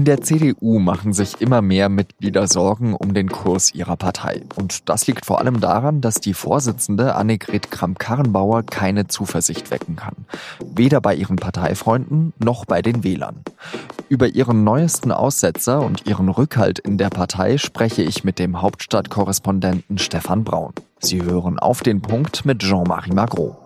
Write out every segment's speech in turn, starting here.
In der CDU machen sich immer mehr Mitglieder Sorgen um den Kurs ihrer Partei. Und das liegt vor allem daran, dass die Vorsitzende Annegret Kramp-Karrenbauer keine Zuversicht wecken kann. Weder bei ihren Parteifreunden noch bei den Wählern. Über ihren neuesten Aussetzer und ihren Rückhalt in der Partei spreche ich mit dem Hauptstadtkorrespondenten Stefan Braun. Sie hören auf den Punkt mit Jean-Marie Magro.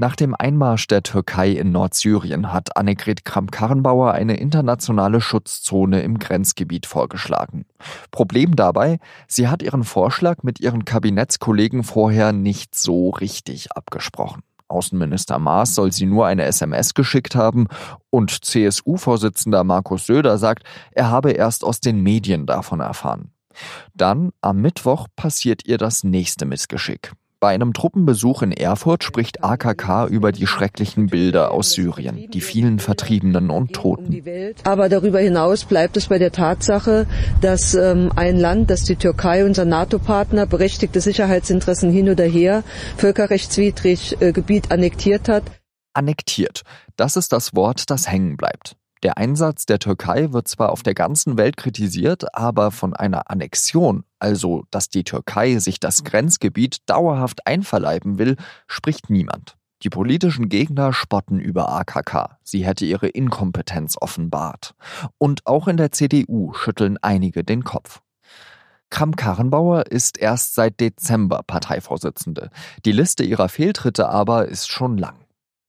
Nach dem Einmarsch der Türkei in Nordsyrien hat Annegret Kramp-Karrenbauer eine internationale Schutzzone im Grenzgebiet vorgeschlagen. Problem dabei, sie hat ihren Vorschlag mit ihren Kabinettskollegen vorher nicht so richtig abgesprochen. Außenminister Maas soll sie nur eine SMS geschickt haben und CSU-Vorsitzender Markus Söder sagt, er habe erst aus den Medien davon erfahren. Dann am Mittwoch passiert ihr das nächste Missgeschick. Bei einem Truppenbesuch in Erfurt spricht AKK über die schrecklichen Bilder aus Syrien, die vielen Vertriebenen und Toten. Aber darüber hinaus bleibt es bei der Tatsache, dass ähm, ein Land, das die Türkei, unser NATO-Partner, berechtigte Sicherheitsinteressen hin oder her, völkerrechtswidrig äh, Gebiet annektiert hat. Annektiert, das ist das Wort, das hängen bleibt. Der Einsatz der Türkei wird zwar auf der ganzen Welt kritisiert, aber von einer Annexion, also dass die Türkei sich das Grenzgebiet dauerhaft einverleiben will, spricht niemand. Die politischen Gegner spotten über AKK. Sie hätte ihre Inkompetenz offenbart. Und auch in der CDU schütteln einige den Kopf. Kramp-Karrenbauer ist erst seit Dezember Parteivorsitzende. Die Liste ihrer Fehltritte aber ist schon lang.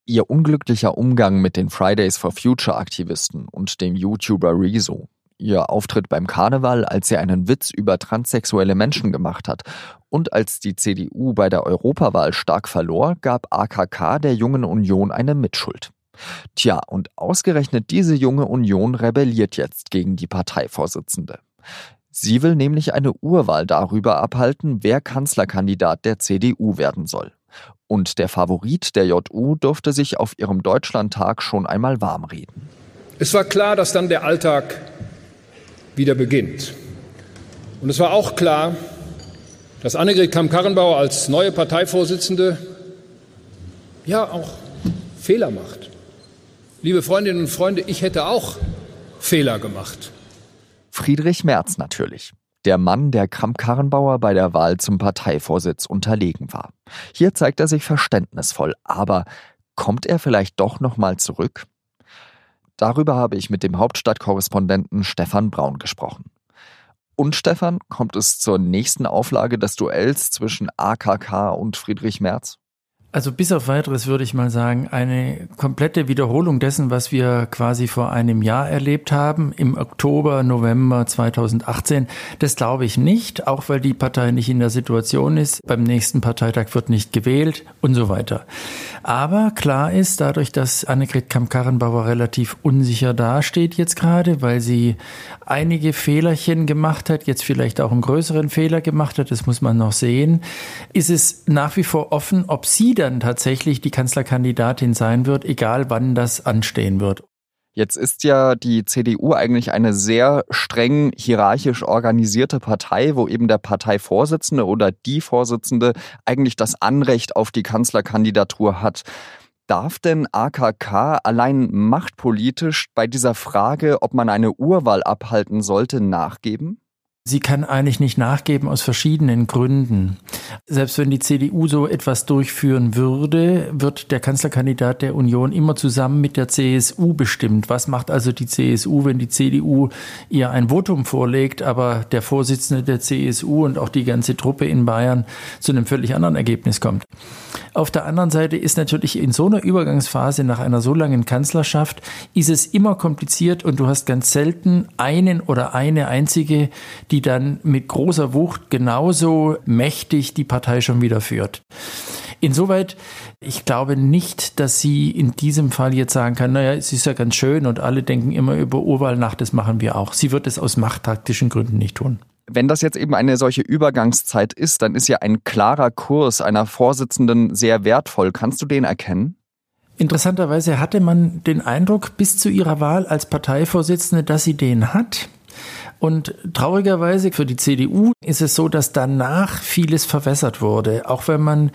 Ihr unglücklicher Umgang mit den Fridays for Future Aktivisten und dem YouTuber Rezo. Ihr Auftritt beim Karneval, als sie einen Witz über transsexuelle Menschen gemacht hat. Und als die CDU bei der Europawahl stark verlor, gab AKK der Jungen Union eine Mitschuld. Tja, und ausgerechnet diese junge Union rebelliert jetzt gegen die Parteivorsitzende. Sie will nämlich eine Urwahl darüber abhalten, wer Kanzlerkandidat der CDU werden soll. Und der Favorit der JU durfte sich auf ihrem Deutschlandtag schon einmal warm reden. Es war klar, dass dann der Alltag wieder beginnt. Und es war auch klar, dass Annegret Kamm-Karrenbauer als neue Parteivorsitzende ja auch Fehler macht. Liebe Freundinnen und Freunde, ich hätte auch Fehler gemacht. Friedrich Merz natürlich der Mann, der Kramp-Karrenbauer bei der Wahl zum Parteivorsitz unterlegen war. Hier zeigt er sich verständnisvoll, aber kommt er vielleicht doch nochmal zurück? Darüber habe ich mit dem Hauptstadtkorrespondenten Stefan Braun gesprochen. Und Stefan, kommt es zur nächsten Auflage des Duells zwischen AKK und Friedrich Merz? Also bis auf weiteres würde ich mal sagen, eine komplette Wiederholung dessen, was wir quasi vor einem Jahr erlebt haben, im Oktober, November 2018, das glaube ich nicht, auch weil die Partei nicht in der Situation ist, beim nächsten Parteitag wird nicht gewählt und so weiter. Aber klar ist, dadurch, dass Annegret Kamm-Karrenbauer relativ unsicher dasteht jetzt gerade, weil sie einige Fehlerchen gemacht hat, jetzt vielleicht auch einen größeren Fehler gemacht hat, das muss man noch sehen, ist es nach wie vor offen, ob sie dann tatsächlich die Kanzlerkandidatin sein wird, egal wann das anstehen wird. Jetzt ist ja die CDU eigentlich eine sehr streng hierarchisch organisierte Partei, wo eben der Parteivorsitzende oder die Vorsitzende eigentlich das Anrecht auf die Kanzlerkandidatur hat. Darf denn AKK allein machtpolitisch bei dieser Frage, ob man eine Urwahl abhalten sollte, nachgeben? Sie kann eigentlich nicht nachgeben aus verschiedenen Gründen. Selbst wenn die CDU so etwas durchführen würde, wird der Kanzlerkandidat der Union immer zusammen mit der CSU bestimmt. Was macht also die CSU, wenn die CDU ihr ein Votum vorlegt, aber der Vorsitzende der CSU und auch die ganze Truppe in Bayern zu einem völlig anderen Ergebnis kommt? Auf der anderen Seite ist natürlich in so einer Übergangsphase nach einer so langen Kanzlerschaft ist es immer kompliziert und du hast ganz selten einen oder eine einzige, die dann mit großer Wucht genauso mächtig die Partei schon wieder führt. Insoweit, ich glaube nicht, dass sie in diesem Fall jetzt sagen kann, naja, es ist ja ganz schön und alle denken immer über Urwahlnacht, das machen wir auch. Sie wird es aus machttaktischen Gründen nicht tun. Wenn das jetzt eben eine solche Übergangszeit ist, dann ist ja ein klarer Kurs einer Vorsitzenden sehr wertvoll. Kannst du den erkennen? Interessanterweise hatte man den Eindruck bis zu ihrer Wahl als Parteivorsitzende, dass sie den hat. Und traurigerweise für die CDU ist es so, dass danach vieles verwässert wurde. Auch wenn man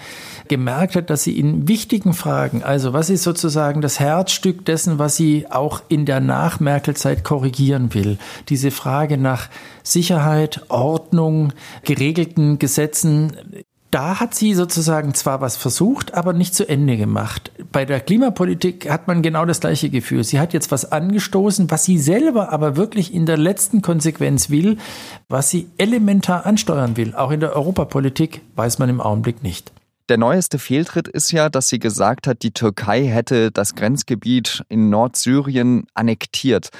gemerkt hat, dass sie in wichtigen Fragen, also was ist sozusagen das Herzstück dessen, was sie auch in der Nach-Merkel-Zeit korrigieren will. Diese Frage nach Sicherheit, Ordnung, geregelten Gesetzen, da hat sie sozusagen zwar was versucht, aber nicht zu Ende gemacht. Bei der Klimapolitik hat man genau das gleiche Gefühl. Sie hat jetzt was angestoßen, was sie selber aber wirklich in der letzten Konsequenz will, was sie elementar ansteuern will. Auch in der Europapolitik weiß man im Augenblick nicht. Der neueste Fehltritt ist ja, dass sie gesagt hat, die Türkei hätte das Grenzgebiet in Nordsyrien annektiert.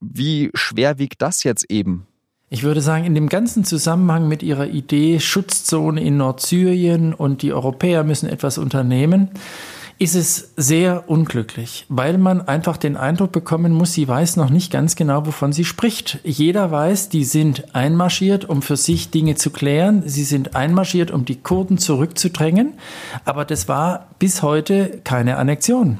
Wie schwer wiegt das jetzt eben? Ich würde sagen, in dem ganzen Zusammenhang mit ihrer Idee Schutzzone in Nordsyrien und die Europäer müssen etwas unternehmen, ist es sehr unglücklich, weil man einfach den Eindruck bekommen muss, sie weiß noch nicht ganz genau, wovon sie spricht. Jeder weiß, die sind einmarschiert, um für sich Dinge zu klären. Sie sind einmarschiert, um die Kurden zurückzudrängen. Aber das war bis heute keine Annexion.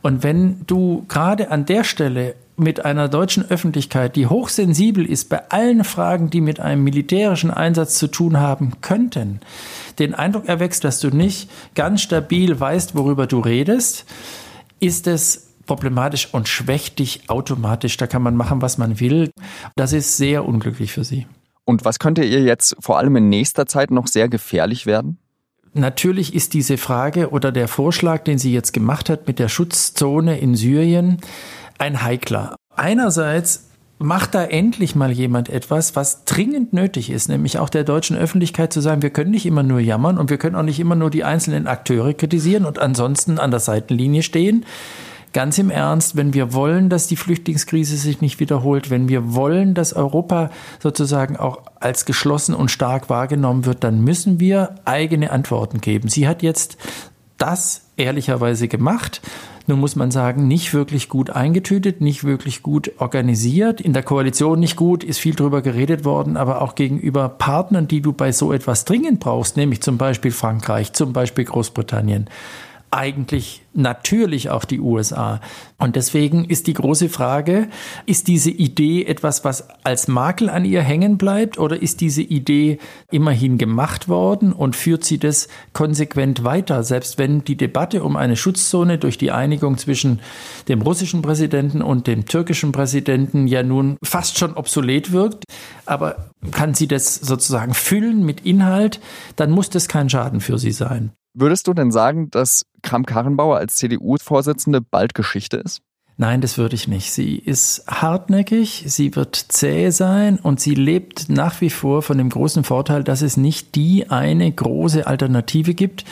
Und wenn du gerade an der Stelle mit einer deutschen Öffentlichkeit, die hochsensibel ist bei allen Fragen, die mit einem militärischen Einsatz zu tun haben könnten, den Eindruck erwächst, dass du nicht ganz stabil weißt, worüber du redest, ist es problematisch und schwächt dich automatisch. Da kann man machen, was man will. Das ist sehr unglücklich für sie. Und was könnte ihr jetzt vor allem in nächster Zeit noch sehr gefährlich werden? Natürlich ist diese Frage oder der Vorschlag, den sie jetzt gemacht hat mit der Schutzzone in Syrien, ein heikler. Einerseits macht da endlich mal jemand etwas, was dringend nötig ist, nämlich auch der deutschen Öffentlichkeit zu sagen, wir können nicht immer nur jammern und wir können auch nicht immer nur die einzelnen Akteure kritisieren und ansonsten an der Seitenlinie stehen. Ganz im Ernst, wenn wir wollen, dass die Flüchtlingskrise sich nicht wiederholt, wenn wir wollen, dass Europa sozusagen auch als geschlossen und stark wahrgenommen wird, dann müssen wir eigene Antworten geben. Sie hat jetzt das ehrlicherweise gemacht. Nun muss man sagen, nicht wirklich gut eingetütet, nicht wirklich gut organisiert, in der Koalition nicht gut, ist viel drüber geredet worden, aber auch gegenüber Partnern, die du bei so etwas dringend brauchst, nämlich zum Beispiel Frankreich, zum Beispiel Großbritannien, eigentlich natürlich auch die USA. Und deswegen ist die große Frage, ist diese Idee etwas, was als Makel an ihr hängen bleibt oder ist diese Idee immerhin gemacht worden und führt sie das konsequent weiter, selbst wenn die Debatte um eine Schutzzone durch die Einigung zwischen dem russischen Präsidenten und dem türkischen Präsidenten ja nun fast schon obsolet wirkt, aber kann sie das sozusagen füllen mit Inhalt, dann muss das kein Schaden für sie sein. Würdest du denn sagen, dass Kramp-Karrenbauer als CDU-Vorsitzende bald Geschichte ist? Nein, das würde ich nicht. Sie ist hartnäckig, sie wird zäh sein und sie lebt nach wie vor von dem großen Vorteil, dass es nicht die eine große Alternative gibt.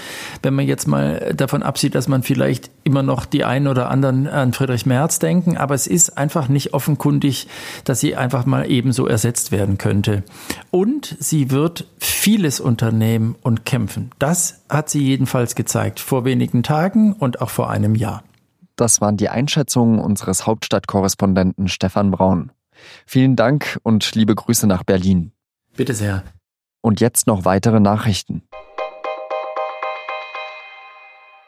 Wenn man jetzt mal davon absieht, dass man vielleicht immer noch die einen oder anderen an Friedrich Merz denken, aber es ist einfach nicht offenkundig, dass sie einfach mal ebenso ersetzt werden könnte. Und sie wird vieles unternehmen und kämpfen. Das hat sie jedenfalls gezeigt vor wenigen Tagen und auch vor einem Jahr. Das waren die Einschätzungen unseres Hauptstadtkorrespondenten Stefan Braun. Vielen Dank und liebe Grüße nach Berlin. Bitte sehr. Und jetzt noch weitere Nachrichten.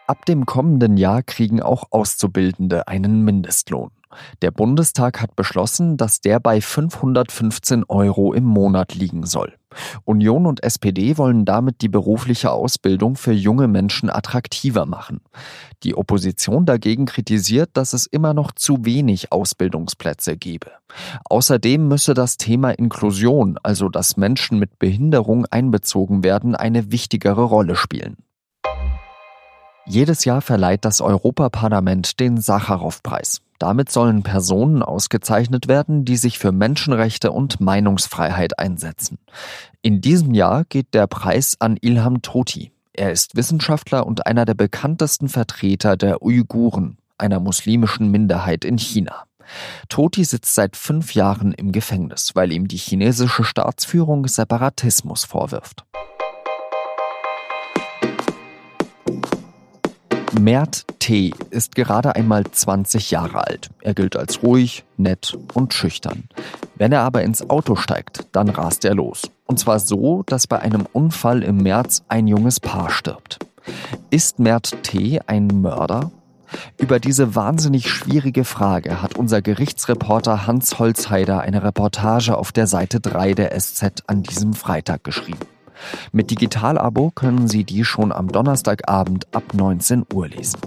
Ab dem kommenden Jahr kriegen auch Auszubildende einen Mindestlohn. Der Bundestag hat beschlossen, dass der bei 515 Euro im Monat liegen soll. Union und SPD wollen damit die berufliche Ausbildung für junge Menschen attraktiver machen. Die Opposition dagegen kritisiert, dass es immer noch zu wenig Ausbildungsplätze gebe. Außerdem müsse das Thema Inklusion, also dass Menschen mit Behinderung einbezogen werden, eine wichtigere Rolle spielen. Jedes Jahr verleiht das Europaparlament den Sacharow-Preis. Damit sollen Personen ausgezeichnet werden, die sich für Menschenrechte und Meinungsfreiheit einsetzen. In diesem Jahr geht der Preis an Ilham Toti. Er ist Wissenschaftler und einer der bekanntesten Vertreter der Uiguren, einer muslimischen Minderheit in China. Toti sitzt seit fünf Jahren im Gefängnis, weil ihm die chinesische Staatsführung Separatismus vorwirft. Mert T. ist gerade einmal 20 Jahre alt. Er gilt als ruhig, nett und schüchtern. Wenn er aber ins Auto steigt, dann rast er los. Und zwar so, dass bei einem Unfall im März ein junges Paar stirbt. Ist Mert T. ein Mörder? Über diese wahnsinnig schwierige Frage hat unser Gerichtsreporter Hans Holzheider eine Reportage auf der Seite 3 der SZ an diesem Freitag geschrieben. Mit Digital-Abo können Sie die schon am Donnerstagabend ab 19 Uhr lesen.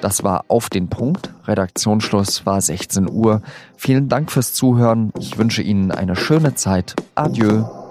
Das war auf den Punkt. Redaktionsschluss war 16 Uhr. Vielen Dank fürs Zuhören. Ich wünsche Ihnen eine schöne Zeit. Adieu.